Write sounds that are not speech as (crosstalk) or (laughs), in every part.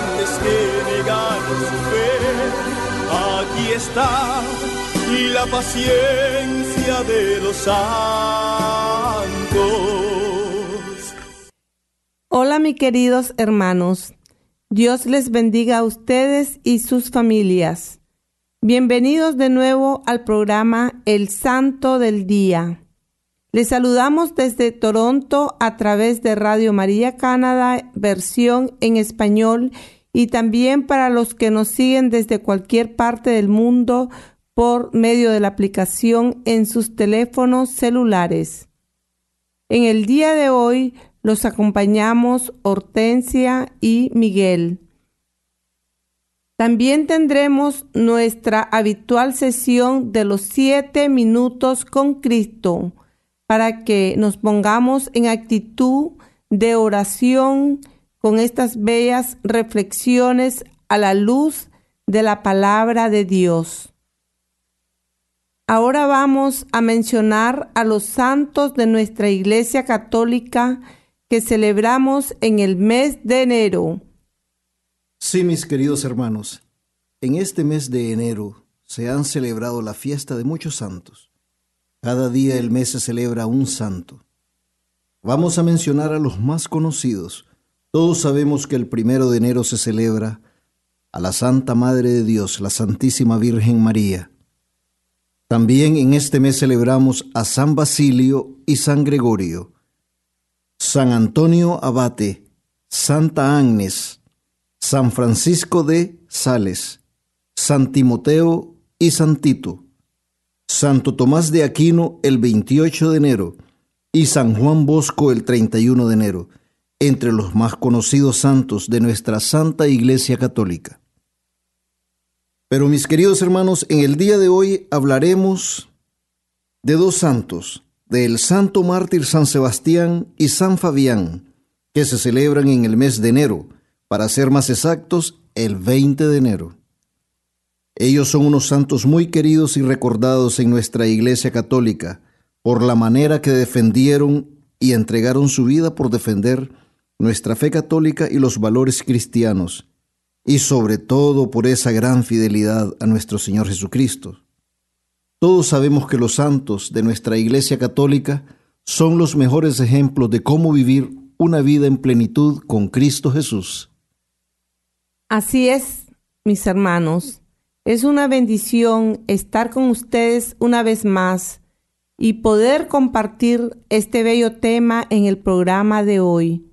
que su fe. Aquí está la paciencia de los santos. Hola mis queridos hermanos, Dios les bendiga a ustedes y sus familias. Bienvenidos de nuevo al programa El Santo del Día. Les saludamos desde Toronto a través de Radio María Canadá, versión en español, y también para los que nos siguen desde cualquier parte del mundo por medio de la aplicación en sus teléfonos celulares. En el día de hoy los acompañamos Hortensia y Miguel. También tendremos nuestra habitual sesión de los siete minutos con Cristo para que nos pongamos en actitud de oración con estas bellas reflexiones a la luz de la palabra de Dios. Ahora vamos a mencionar a los santos de nuestra Iglesia Católica que celebramos en el mes de enero. Sí, mis queridos hermanos, en este mes de enero se han celebrado la fiesta de muchos santos. Cada día el mes se celebra un santo. Vamos a mencionar a los más conocidos. Todos sabemos que el primero de enero se celebra a la Santa Madre de Dios, la Santísima Virgen María. También en este mes celebramos a San Basilio y San Gregorio, San Antonio Abate, Santa Agnes, San Francisco de Sales, San Timoteo y San Tito, Santo Tomás de Aquino el 28 de enero y San Juan Bosco el 31 de enero, entre los más conocidos santos de nuestra Santa Iglesia Católica. Pero mis queridos hermanos, en el día de hoy hablaremos de dos santos, del santo mártir San Sebastián y San Fabián, que se celebran en el mes de enero, para ser más exactos, el 20 de enero. Ellos son unos santos muy queridos y recordados en nuestra Iglesia Católica por la manera que defendieron y entregaron su vida por defender nuestra fe católica y los valores cristianos y sobre todo por esa gran fidelidad a nuestro Señor Jesucristo. Todos sabemos que los santos de nuestra Iglesia Católica son los mejores ejemplos de cómo vivir una vida en plenitud con Cristo Jesús. Así es, mis hermanos. Es una bendición estar con ustedes una vez más y poder compartir este bello tema en el programa de hoy.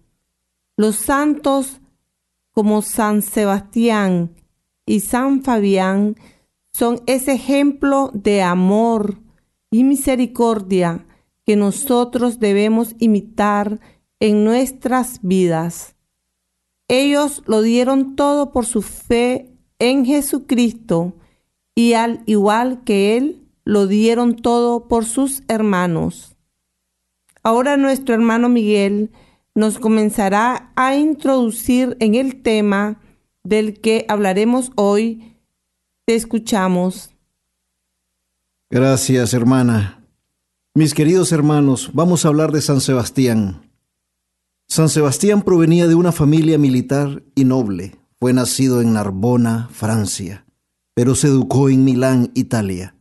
Los santos como San Sebastián y San Fabián son ese ejemplo de amor y misericordia que nosotros debemos imitar en nuestras vidas. Ellos lo dieron todo por su fe en Jesucristo y al igual que Él, lo dieron todo por sus hermanos. Ahora nuestro hermano Miguel nos comenzará a introducir en el tema del que hablaremos hoy. Te escuchamos. Gracias, hermana. Mis queridos hermanos, vamos a hablar de San Sebastián. San Sebastián provenía de una familia militar y noble. Fue nacido en Narbona, Francia, pero se educó en Milán, Italia.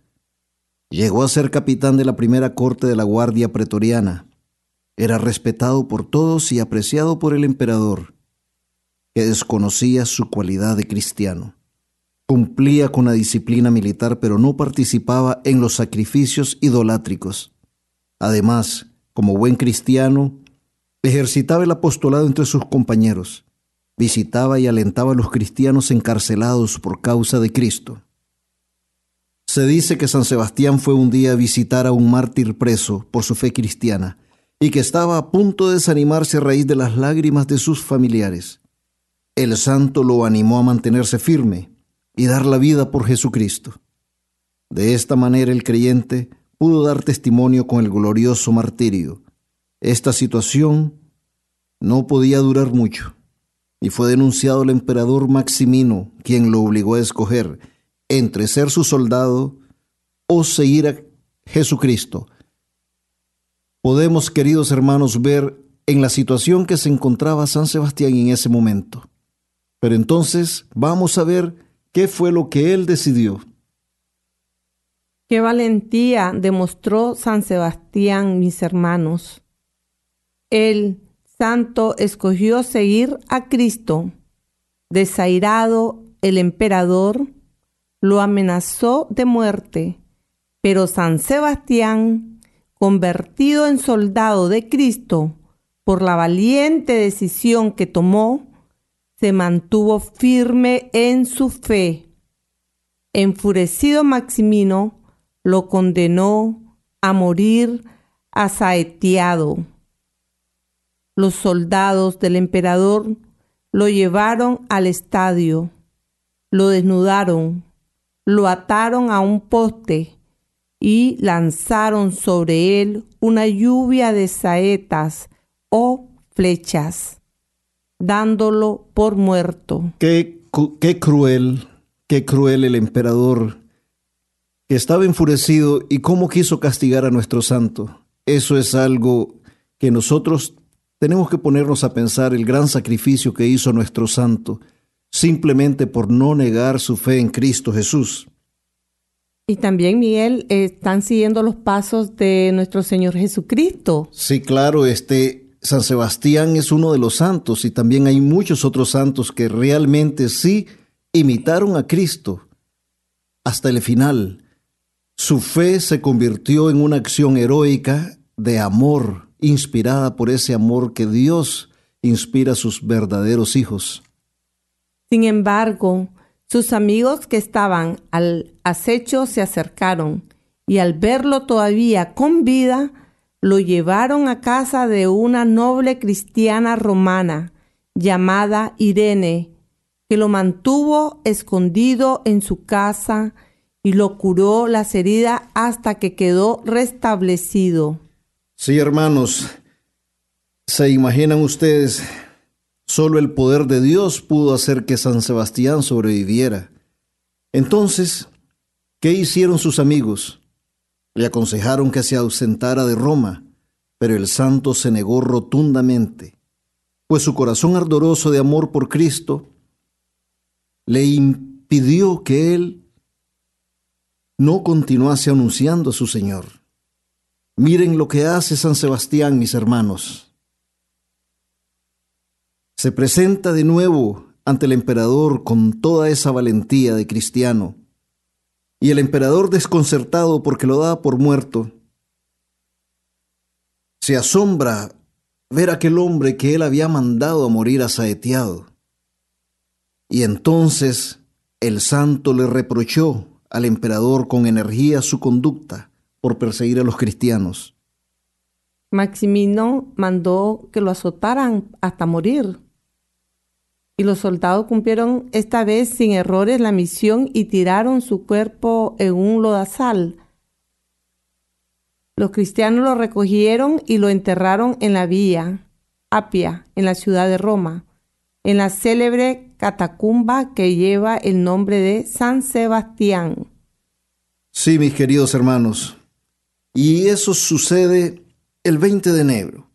Llegó a ser capitán de la primera corte de la Guardia Pretoriana era respetado por todos y apreciado por el emperador. que desconocía su cualidad de cristiano. Cumplía con la disciplina militar, pero no participaba en los sacrificios idolátricos. Además, como buen cristiano, ejercitaba el apostolado entre sus compañeros, visitaba y alentaba a los cristianos encarcelados por causa de Cristo. Se dice que San Sebastián fue un día a visitar a un mártir preso por su fe cristiana y que estaba a punto de desanimarse a raíz de las lágrimas de sus familiares. El santo lo animó a mantenerse firme y dar la vida por Jesucristo. De esta manera el creyente pudo dar testimonio con el glorioso martirio. Esta situación no podía durar mucho y fue denunciado al emperador Maximino, quien lo obligó a escoger entre ser su soldado o seguir a Jesucristo. Podemos, queridos hermanos, ver en la situación que se encontraba San Sebastián en ese momento. Pero entonces vamos a ver qué fue lo que él decidió. Qué valentía demostró San Sebastián, mis hermanos. El santo escogió seguir a Cristo. Desairado, el emperador lo amenazó de muerte, pero San Sebastián, convertido en soldado de Cristo por la valiente decisión que tomó, se mantuvo firme en su fe. Enfurecido Maximino lo condenó a morir asaeteado. Los soldados del emperador lo llevaron al estadio, lo desnudaron, lo ataron a un poste y lanzaron sobre él una lluvia de saetas o flechas, dándolo por muerto. Qué, qué cruel, qué cruel el emperador que estaba enfurecido y cómo quiso castigar a nuestro santo. Eso es algo que nosotros tenemos que ponernos a pensar el gran sacrificio que hizo nuestro santo simplemente por no negar su fe en Cristo Jesús. Y también, Miguel, están siguiendo los pasos de nuestro Señor Jesucristo. Sí, claro, este San Sebastián es uno de los santos y también hay muchos otros santos que realmente sí imitaron a Cristo hasta el final. Su fe se convirtió en una acción heroica de amor, inspirada por ese amor que Dios inspira a sus verdaderos hijos. Sin embargo, sus amigos que estaban al acecho se acercaron y al verlo todavía con vida, lo llevaron a casa de una noble cristiana romana llamada Irene, que lo mantuvo escondido en su casa y lo curó las heridas hasta que quedó restablecido. Sí, hermanos, ¿se imaginan ustedes Solo el poder de Dios pudo hacer que San Sebastián sobreviviera. Entonces, ¿qué hicieron sus amigos? Le aconsejaron que se ausentara de Roma, pero el santo se negó rotundamente, pues su corazón ardoroso de amor por Cristo le impidió que él no continuase anunciando a su Señor. Miren lo que hace San Sebastián, mis hermanos se presenta de nuevo ante el emperador con toda esa valentía de cristiano. Y el emperador desconcertado porque lo da por muerto, se asombra ver aquel hombre que él había mandado a morir asaeteado. Y entonces el santo le reprochó al emperador con energía su conducta por perseguir a los cristianos. Maximino mandó que lo azotaran hasta morir y los soldados cumplieron esta vez sin errores la misión y tiraron su cuerpo en un lodazal. Los cristianos lo recogieron y lo enterraron en la vía Apia, en la ciudad de Roma, en la célebre catacumba que lleva el nombre de San Sebastián. Sí, mis queridos hermanos, y eso sucede el 20 de enero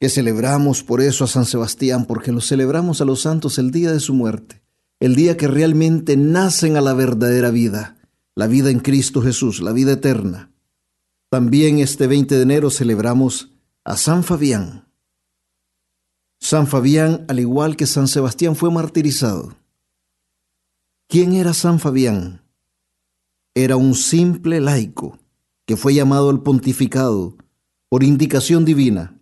que celebramos por eso a San Sebastián, porque lo celebramos a los santos el día de su muerte, el día que realmente nacen a la verdadera vida, la vida en Cristo Jesús, la vida eterna. También este 20 de enero celebramos a San Fabián. San Fabián, al igual que San Sebastián, fue martirizado. ¿Quién era San Fabián? Era un simple laico que fue llamado al pontificado por indicación divina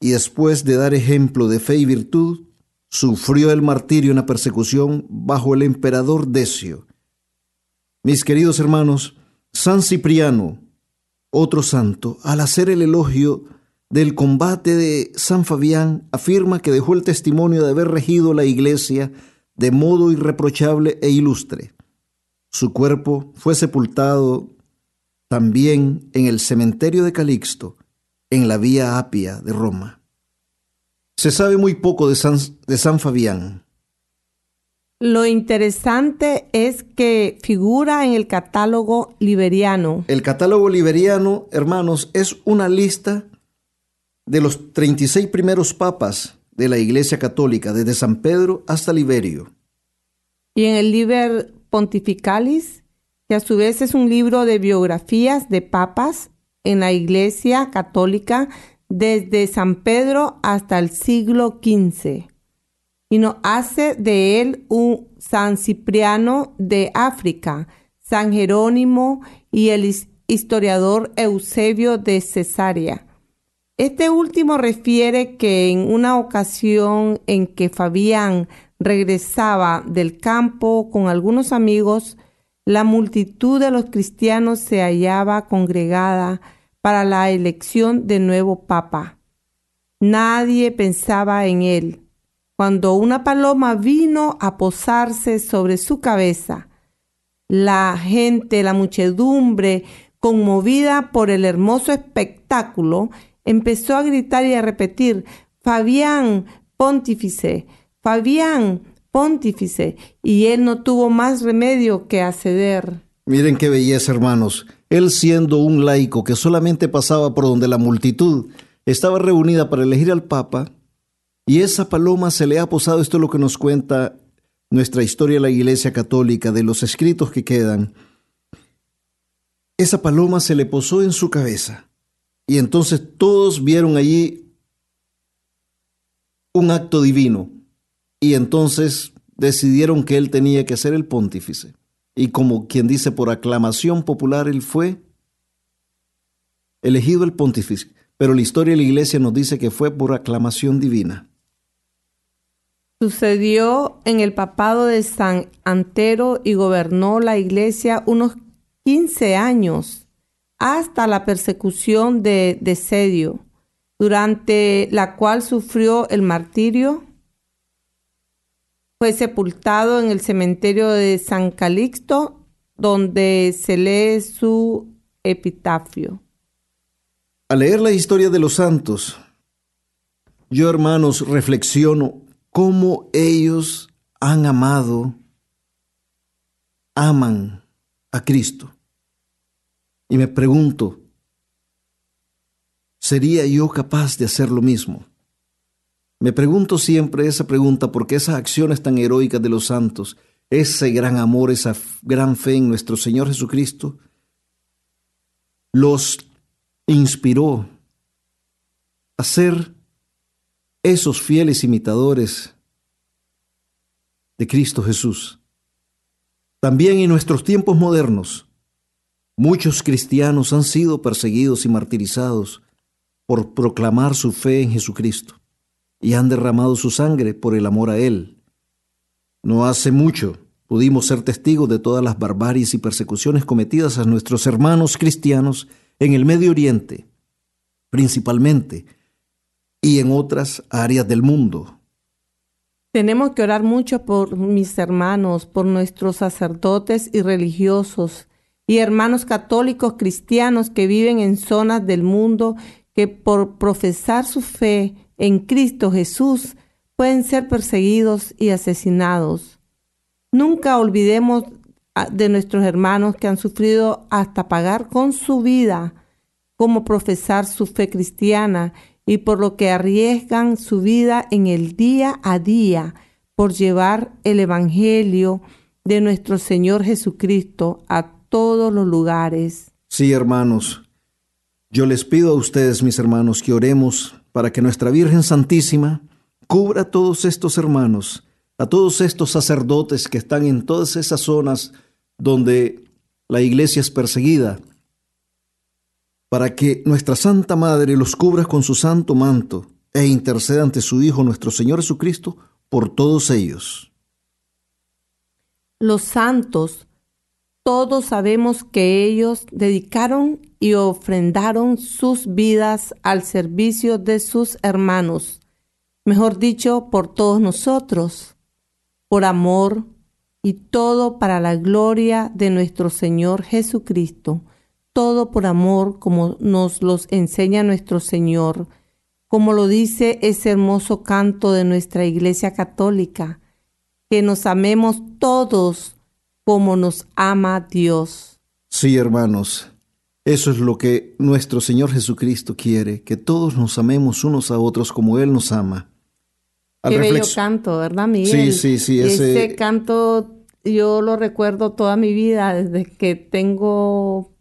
y después de dar ejemplo de fe y virtud, sufrió el martirio en la persecución bajo el emperador Decio. Mis queridos hermanos, San Cipriano, otro santo, al hacer el elogio del combate de San Fabián, afirma que dejó el testimonio de haber regido la iglesia de modo irreprochable e ilustre. Su cuerpo fue sepultado también en el cementerio de Calixto, en la Vía Apia de Roma. Se sabe muy poco de San, de San Fabián. Lo interesante es que figura en el catálogo liberiano. El catálogo liberiano, hermanos, es una lista de los 36 primeros papas de la Iglesia Católica, desde San Pedro hasta Liberio. Y en el Liber Pontificalis, a su vez es un libro de biografías de papas, en la Iglesia Católica desde San Pedro hasta el siglo XV y nos hace de él un San Cipriano de África, San Jerónimo y el historiador Eusebio de Cesarea. Este último refiere que en una ocasión en que Fabián regresaba del campo con algunos amigos, la multitud de los cristianos se hallaba congregada para la elección de nuevo papa. Nadie pensaba en él. Cuando una paloma vino a posarse sobre su cabeza, la gente, la muchedumbre, conmovida por el hermoso espectáculo, empezó a gritar y a repetir, Fabián, pontífice, Fabián, pontífice, y él no tuvo más remedio que acceder. Miren qué belleza, hermanos. Él siendo un laico que solamente pasaba por donde la multitud estaba reunida para elegir al Papa, y esa paloma se le ha posado, esto es lo que nos cuenta nuestra historia de la Iglesia Católica, de los escritos que quedan. Esa paloma se le posó en su cabeza, y entonces todos vieron allí un acto divino, y entonces decidieron que él tenía que ser el pontífice y como quien dice por aclamación popular, él fue elegido el pontífice. Pero la historia de la iglesia nos dice que fue por aclamación divina. Sucedió en el papado de San Antero y gobernó la iglesia unos 15 años hasta la persecución de Desedio, durante la cual sufrió el martirio fue sepultado en el cementerio de San Calixto, donde se lee su epitafio. Al leer la historia de los santos, yo hermanos reflexiono cómo ellos han amado, aman a Cristo. Y me pregunto, ¿sería yo capaz de hacer lo mismo? Me pregunto siempre esa pregunta porque esas acciones tan heroicas de los santos, ese gran amor, esa gran fe en nuestro Señor Jesucristo, los inspiró a ser esos fieles imitadores de Cristo Jesús. También en nuestros tiempos modernos, muchos cristianos han sido perseguidos y martirizados por proclamar su fe en Jesucristo y han derramado su sangre por el amor a Él. No hace mucho pudimos ser testigos de todas las barbaries y persecuciones cometidas a nuestros hermanos cristianos en el Medio Oriente, principalmente, y en otras áreas del mundo. Tenemos que orar mucho por mis hermanos, por nuestros sacerdotes y religiosos y hermanos católicos cristianos que viven en zonas del mundo que por profesar su fe en Cristo Jesús pueden ser perseguidos y asesinados. Nunca olvidemos de nuestros hermanos que han sufrido hasta pagar con su vida como profesar su fe cristiana y por lo que arriesgan su vida en el día a día por llevar el Evangelio de nuestro Señor Jesucristo a todos los lugares. Sí, hermanos, yo les pido a ustedes, mis hermanos, que oremos para que nuestra Virgen Santísima cubra a todos estos hermanos, a todos estos sacerdotes que están en todas esas zonas donde la iglesia es perseguida, para que nuestra Santa Madre los cubra con su santo manto e interceda ante su Hijo nuestro Señor Jesucristo por todos ellos. Los santos, todos sabemos que ellos dedicaron y ofrendaron sus vidas al servicio de sus hermanos, mejor dicho, por todos nosotros, por amor y todo para la gloria de nuestro Señor Jesucristo, todo por amor como nos los enseña nuestro Señor, como lo dice ese hermoso canto de nuestra Iglesia Católica, que nos amemos todos como nos ama Dios. Sí, hermanos, eso es lo que nuestro Señor Jesucristo quiere, que todos nos amemos unos a otros como Él nos ama. Qué bello canto, ¿verdad, Miguel? Sí, sí, sí. Ese... canto yo lo recuerdo toda mi vida, desde que tengo...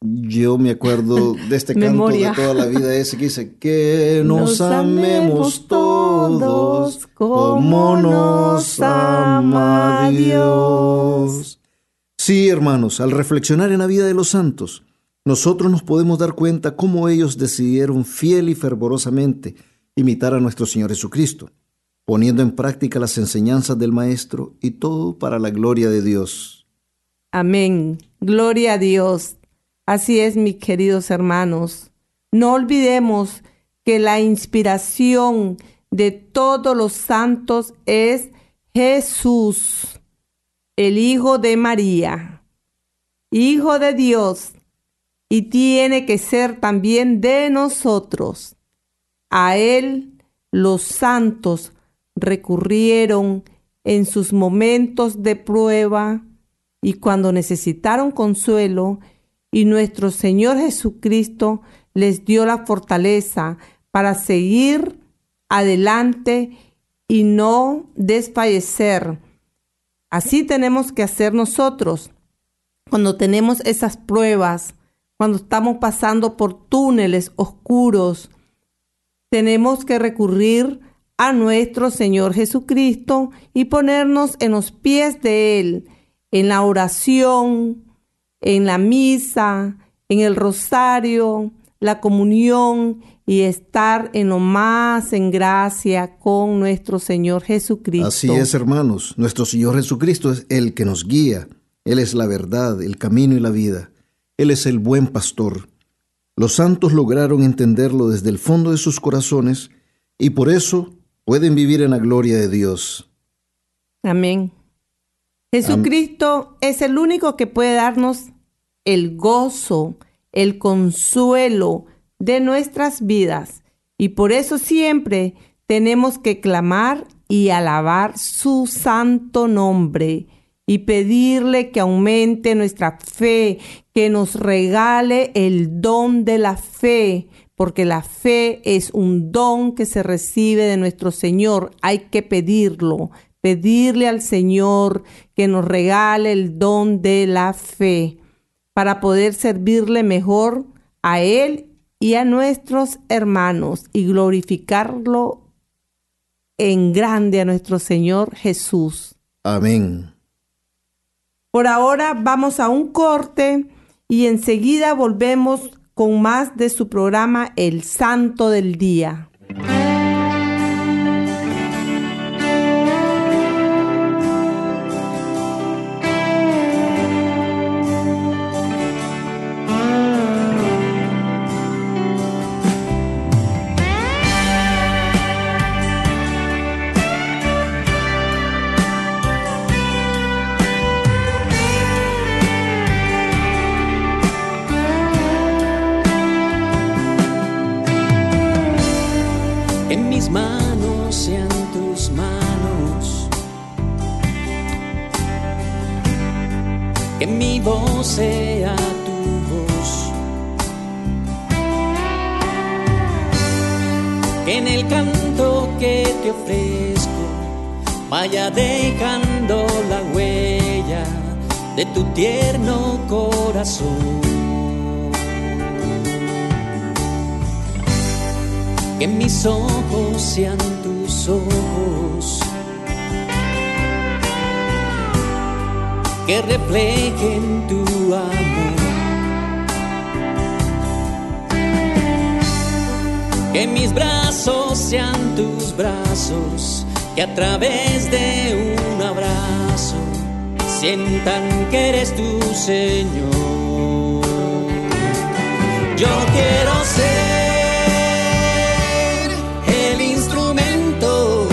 Yo me acuerdo de este (laughs) canto de toda la vida, ese que dice, que (laughs) nos, amemos todos como nos ama Dios. Sí, hermanos, al reflexionar en la vida de los santos, nosotros nos podemos dar cuenta cómo ellos decidieron fiel y fervorosamente imitar a nuestro Señor Jesucristo, poniendo en práctica las enseñanzas del Maestro y todo para la gloria de Dios. Amén. Gloria a Dios. Así es, mis queridos hermanos. No olvidemos que la inspiración de todos los santos es Jesús, el Hijo de María, Hijo de Dios, y tiene que ser también de nosotros. A Él los santos recurrieron en sus momentos de prueba y cuando necesitaron consuelo, y nuestro Señor Jesucristo les dio la fortaleza para seguir adelante y no desfallecer. Así tenemos que hacer nosotros cuando tenemos esas pruebas, cuando estamos pasando por túneles oscuros, tenemos que recurrir a nuestro Señor Jesucristo y ponernos en los pies de Él, en la oración, en la misa, en el rosario, la comunión y estar en lo más en gracia con nuestro Señor Jesucristo. Así es, hermanos. Nuestro Señor Jesucristo es el que nos guía. Él es la verdad, el camino y la vida. Él es el buen pastor. Los santos lograron entenderlo desde el fondo de sus corazones y por eso pueden vivir en la gloria de Dios. Amén. Jesucristo es el único que puede darnos el gozo, el consuelo de nuestras vidas y por eso siempre tenemos que clamar y alabar su santo nombre y pedirle que aumente nuestra fe, que nos regale el don de la fe, porque la fe es un don que se recibe de nuestro Señor. Hay que pedirlo, pedirle al Señor que nos regale el don de la fe para poder servirle mejor a Él y a nuestros hermanos y glorificarlo en grande a nuestro Señor Jesús. Amén. Por ahora vamos a un corte y enseguida volvemos con más de su programa El Santo del Día. Vaya dejando la huella de tu tierno corazón. que mis ojos sean tus ojos, que reflejen tu amor. Que mis brazos sean tus brazos, que a través de un abrazo sientan que eres tu Señor. Yo quiero ser el instrumento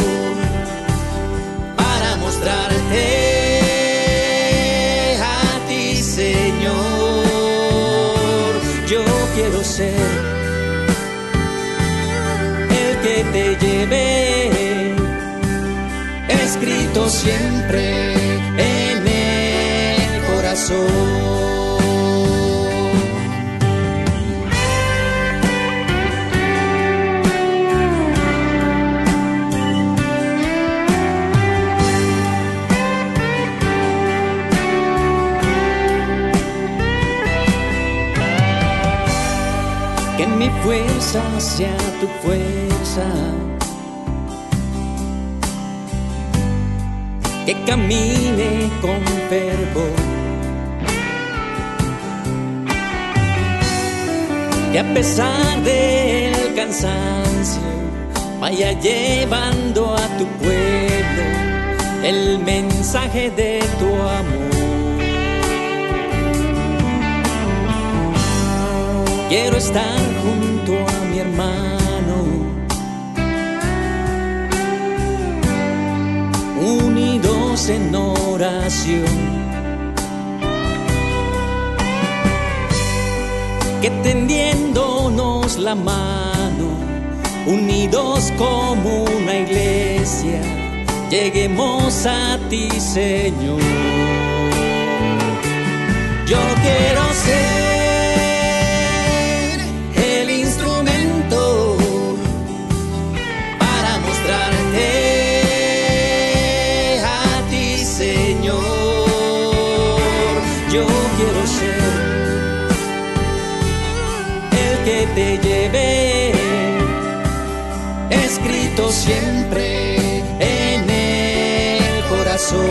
para mostrarte a ti, Señor. Yo quiero ser el que te lleve, escrito siempre en el corazón. fuerza sea tu fuerza. Que camine con fervor. Que a pesar del cansancio vaya llevando a tu pueblo el mensaje de tu amor. Quiero estar junto a mi hermano, unidos en oración. Que tendiéndonos la mano, unidos como una iglesia, lleguemos a ti, Señor. Siempre en el corazón.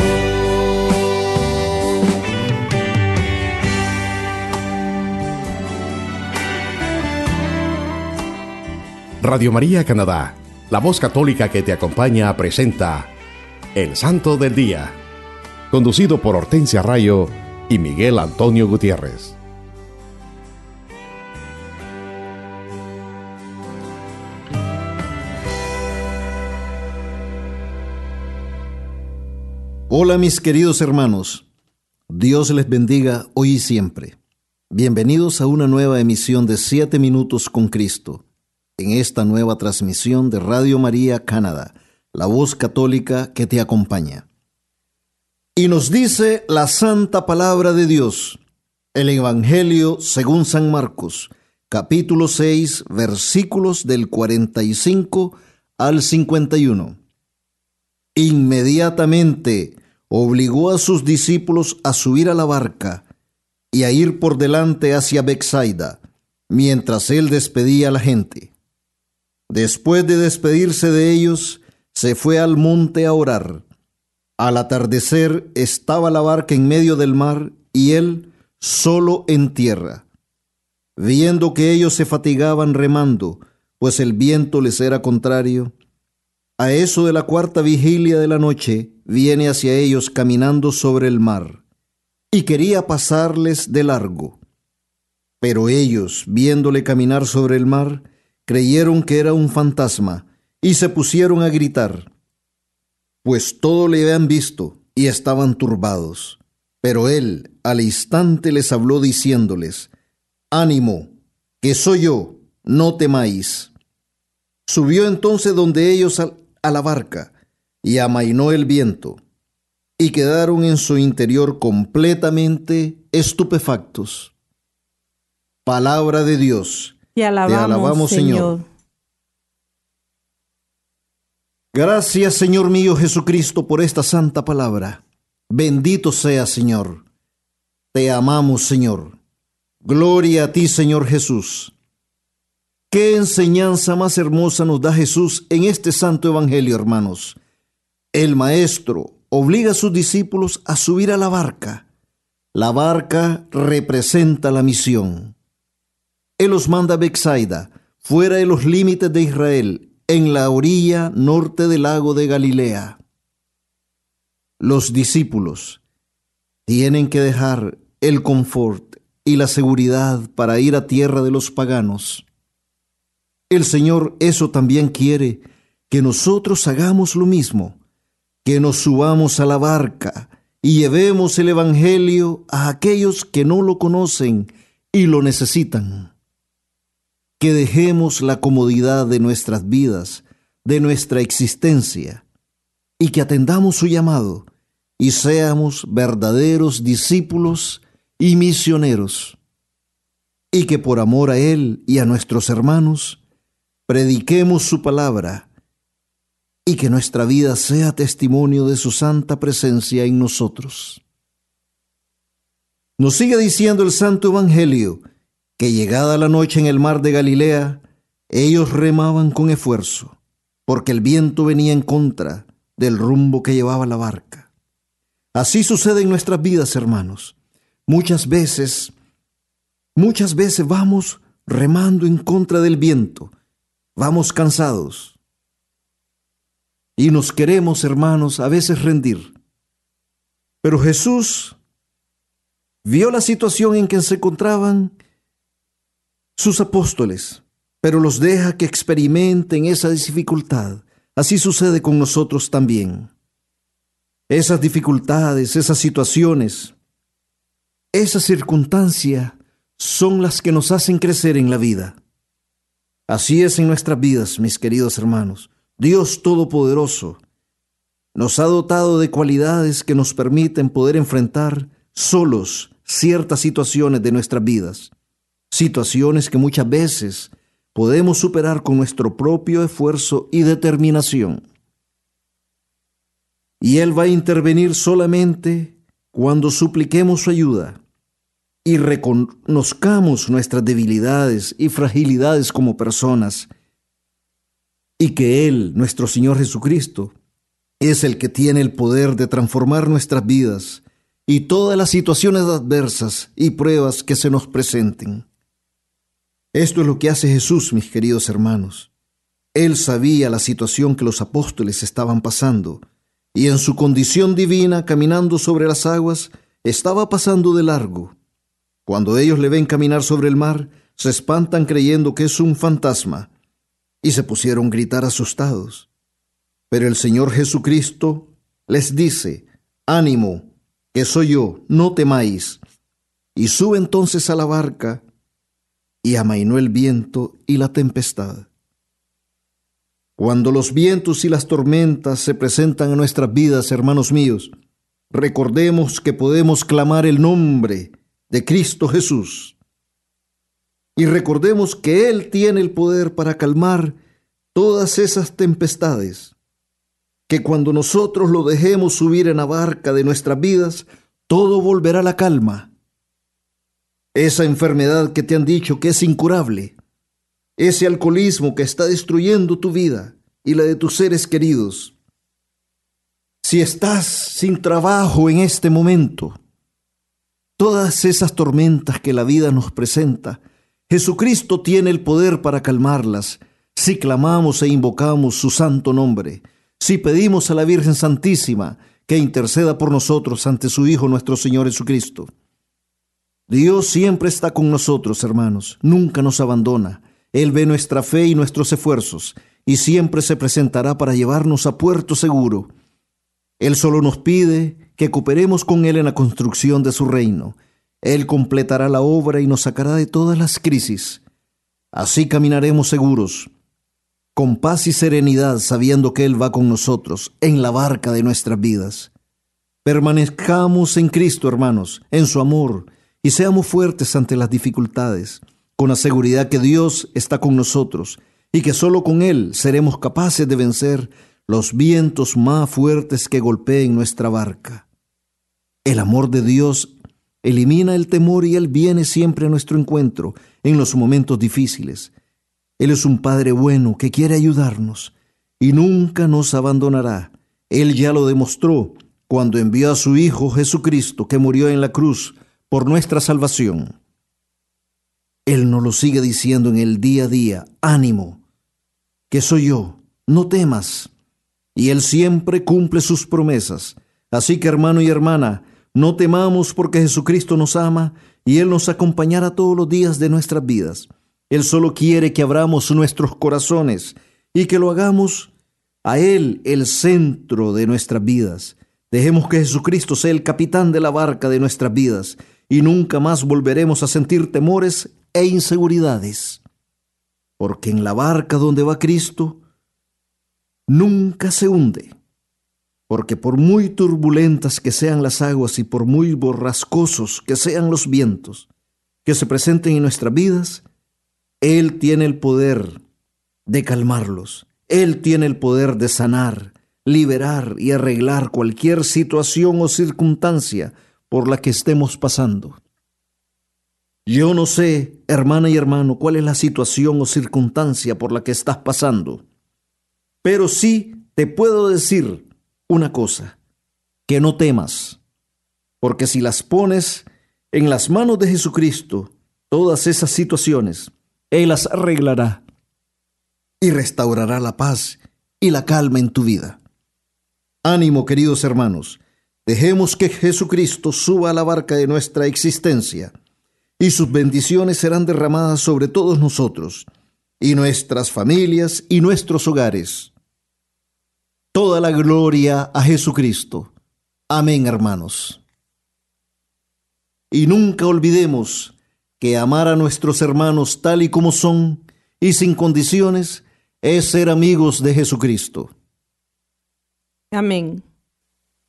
Radio María Canadá, la voz católica que te acompaña, presenta El Santo del Día, conducido por Hortensia Rayo y Miguel Antonio Gutiérrez. Hola mis queridos hermanos, Dios les bendiga hoy y siempre. Bienvenidos a una nueva emisión de 7 minutos con Cristo, en esta nueva transmisión de Radio María Canadá, la voz católica que te acompaña. Y nos dice la santa palabra de Dios, el Evangelio según San Marcos, capítulo 6, versículos del 45 al 51. Inmediatamente obligó a sus discípulos a subir a la barca y a ir por delante hacia Bexaida, mientras él despedía a la gente. Después de despedirse de ellos, se fue al monte a orar. Al atardecer estaba la barca en medio del mar y él solo en tierra. Viendo que ellos se fatigaban remando, pues el viento les era contrario, a eso de la cuarta vigilia de la noche, viene hacia ellos caminando sobre el mar, y quería pasarles de largo. Pero ellos, viéndole caminar sobre el mar, creyeron que era un fantasma, y se pusieron a gritar, pues todo le habían visto y estaban turbados. Pero él al instante les habló diciéndoles, Ánimo, que soy yo, no temáis. Subió entonces donde ellos a la barca y amainó el viento, y quedaron en su interior completamente estupefactos. Palabra de Dios. Te alabamos, Señor. Gracias, Señor mío Jesucristo, por esta santa palabra. Bendito sea, Señor. Te amamos, Señor. Gloria a ti, Señor Jesús. Qué enseñanza más hermosa nos da Jesús en este santo evangelio, hermanos. El maestro obliga a sus discípulos a subir a la barca. La barca representa la misión. Él los manda a Bexaida, fuera de los límites de Israel, en la orilla norte del lago de Galilea. Los discípulos tienen que dejar el confort y la seguridad para ir a tierra de los paganos. El Señor eso también quiere, que nosotros hagamos lo mismo, que nos subamos a la barca y llevemos el Evangelio a aquellos que no lo conocen y lo necesitan. Que dejemos la comodidad de nuestras vidas, de nuestra existencia, y que atendamos su llamado y seamos verdaderos discípulos y misioneros, y que por amor a Él y a nuestros hermanos, prediquemos su palabra y que nuestra vida sea testimonio de su santa presencia en nosotros. Nos sigue diciendo el Santo Evangelio que llegada la noche en el mar de Galilea, ellos remaban con esfuerzo, porque el viento venía en contra del rumbo que llevaba la barca. Así sucede en nuestras vidas, hermanos. Muchas veces, muchas veces vamos remando en contra del viento, vamos cansados. Y nos queremos, hermanos, a veces rendir. Pero Jesús vio la situación en que se encontraban sus apóstoles, pero los deja que experimenten esa dificultad. Así sucede con nosotros también. Esas dificultades, esas situaciones, esas circunstancias son las que nos hacen crecer en la vida. Así es en nuestras vidas, mis queridos hermanos. Dios Todopoderoso nos ha dotado de cualidades que nos permiten poder enfrentar solos ciertas situaciones de nuestras vidas, situaciones que muchas veces podemos superar con nuestro propio esfuerzo y determinación. Y Él va a intervenir solamente cuando supliquemos su ayuda y reconozcamos nuestras debilidades y fragilidades como personas, y que Él, nuestro Señor Jesucristo, es el que tiene el poder de transformar nuestras vidas y todas las situaciones adversas y pruebas que se nos presenten. Esto es lo que hace Jesús, mis queridos hermanos. Él sabía la situación que los apóstoles estaban pasando, y en su condición divina, caminando sobre las aguas, estaba pasando de largo cuando ellos le ven caminar sobre el mar, se espantan creyendo que es un fantasma y se pusieron a gritar asustados. Pero el Señor Jesucristo les dice, ánimo, que soy yo, no temáis. Y sube entonces a la barca y amainó el viento y la tempestad. Cuando los vientos y las tormentas se presentan a nuestras vidas, hermanos míos, recordemos que podemos clamar el nombre de Cristo Jesús. Y recordemos que Él tiene el poder para calmar todas esas tempestades, que cuando nosotros lo dejemos subir en la barca de nuestras vidas, todo volverá a la calma. Esa enfermedad que te han dicho que es incurable, ese alcoholismo que está destruyendo tu vida y la de tus seres queridos. Si estás sin trabajo en este momento, todas esas tormentas que la vida nos presenta, Jesucristo tiene el poder para calmarlas si clamamos e invocamos su santo nombre, si pedimos a la Virgen Santísima que interceda por nosotros ante su Hijo nuestro Señor Jesucristo. Dios siempre está con nosotros, hermanos, nunca nos abandona. Él ve nuestra fe y nuestros esfuerzos y siempre se presentará para llevarnos a puerto seguro. Él solo nos pide que cooperemos con Él en la construcción de su reino. Él completará la obra y nos sacará de todas las crisis. Así caminaremos seguros, con paz y serenidad, sabiendo que Él va con nosotros en la barca de nuestras vidas. Permanezcamos en Cristo, hermanos, en su amor, y seamos fuertes ante las dificultades, con la seguridad que Dios está con nosotros y que solo con Él seremos capaces de vencer los vientos más fuertes que golpeen nuestra barca. El amor de Dios elimina el temor y Él viene siempre a nuestro encuentro en los momentos difíciles. Él es un Padre bueno que quiere ayudarnos y nunca nos abandonará. Él ya lo demostró cuando envió a su Hijo Jesucristo que murió en la cruz por nuestra salvación. Él nos lo sigue diciendo en el día a día, ánimo, que soy yo, no temas. Y Él siempre cumple sus promesas. Así que hermano y hermana, no temamos porque Jesucristo nos ama y Él nos acompañará todos los días de nuestras vidas. Él solo quiere que abramos nuestros corazones y que lo hagamos a Él el centro de nuestras vidas. Dejemos que Jesucristo sea el capitán de la barca de nuestras vidas y nunca más volveremos a sentir temores e inseguridades. Porque en la barca donde va Cristo, nunca se hunde. Porque por muy turbulentas que sean las aguas y por muy borrascosos que sean los vientos que se presenten en nuestras vidas, Él tiene el poder de calmarlos. Él tiene el poder de sanar, liberar y arreglar cualquier situación o circunstancia por la que estemos pasando. Yo no sé, hermana y hermano, cuál es la situación o circunstancia por la que estás pasando, pero sí te puedo decir una cosa, que no temas, porque si las pones en las manos de Jesucristo, todas esas situaciones, Él las arreglará y restaurará la paz y la calma en tu vida. Ánimo, queridos hermanos, dejemos que Jesucristo suba a la barca de nuestra existencia y sus bendiciones serán derramadas sobre todos nosotros y nuestras familias y nuestros hogares Toda la gloria a Jesucristo. Amén, hermanos. Y nunca olvidemos que amar a nuestros hermanos tal y como son y sin condiciones es ser amigos de Jesucristo. Amén.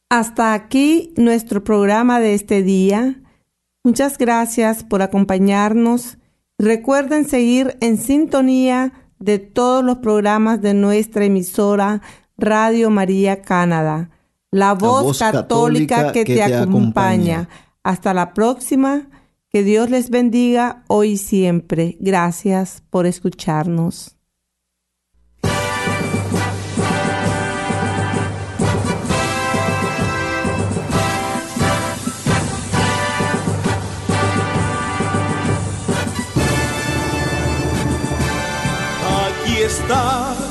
Hasta aquí nuestro programa de este día. Muchas gracias por acompañarnos. Recuerden seguir en sintonía de todos los programas de nuestra emisora Radio María Canadá, la voz, católica, que, te, acompaña. Hasta la próxima. Que Dios les bendiga hoy y siempre. Gracias por escucharnos. Aquí está